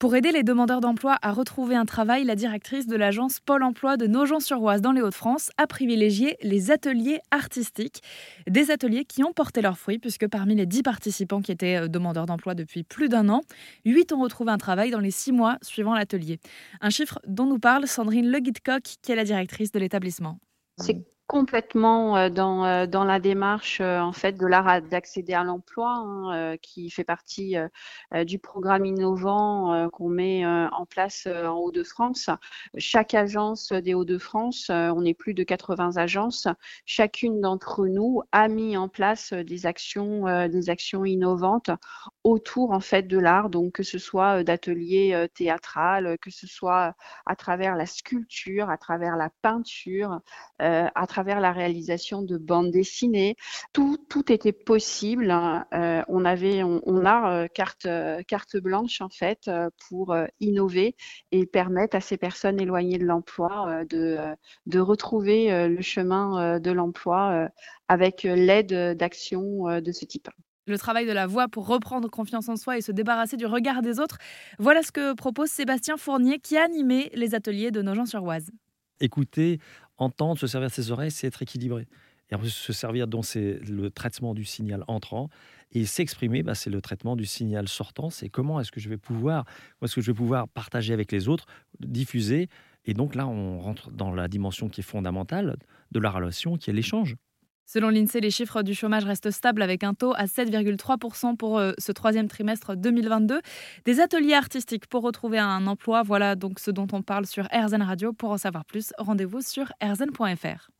Pour aider les demandeurs d'emploi à retrouver un travail, la directrice de l'agence Pôle emploi de Nogent-sur-Oise dans les Hauts-de-France a privilégié les ateliers artistiques. Des ateliers qui ont porté leurs fruits puisque parmi les 10 participants qui étaient euh, demandeurs d'emploi depuis plus d'un an, 8 ont retrouvé un travail dans les 6 mois suivant l'atelier. Un chiffre dont nous parle Sandrine Le Guitcock qui est la directrice de l'établissement. Complètement euh, dans, euh, dans la démarche euh, en fait de l'art d'accéder à l'emploi hein, qui fait partie du programme innovant qu'on met en place en Hauts-de-France. Chaque agence des Hauts-de-France, on est plus de 80 agences, chacune d'entre nous a mis en place des actions des actions innovantes autour en fait de l'art donc que ce soit d'ateliers théâtrales, que ce soit à travers la sculpture, à travers la peinture, à travers travers la réalisation de bandes dessinées. Tout, tout était possible. Euh, on avait, on, a euh, carte, euh, carte blanche en fait pour innover et permettre à ces personnes éloignées de l'emploi de, de retrouver le chemin de l'emploi avec l'aide d'actions de ce type le travail de la voix pour reprendre confiance en soi et se débarrasser du regard des autres. Voilà ce que propose Sébastien Fournier qui a animé les ateliers de Nogent-sur-Oise écouter, entendre, se servir de ses oreilles, c'est être équilibré. Et en plus, se servir, donc, c'est le traitement du signal entrant. Et s'exprimer, bah, c'est le traitement du signal sortant. C'est comment est-ce que je vais pouvoir, est-ce que je vais pouvoir partager avec les autres, diffuser. Et donc là, on rentre dans la dimension qui est fondamentale de la relation, qui est l'échange. Selon l'INSEE, les chiffres du chômage restent stables avec un taux à 7,3% pour euh, ce troisième trimestre 2022. Des ateliers artistiques pour retrouver un emploi, voilà donc ce dont on parle sur RZN Radio. Pour en savoir plus, rendez-vous sur rzn.fr.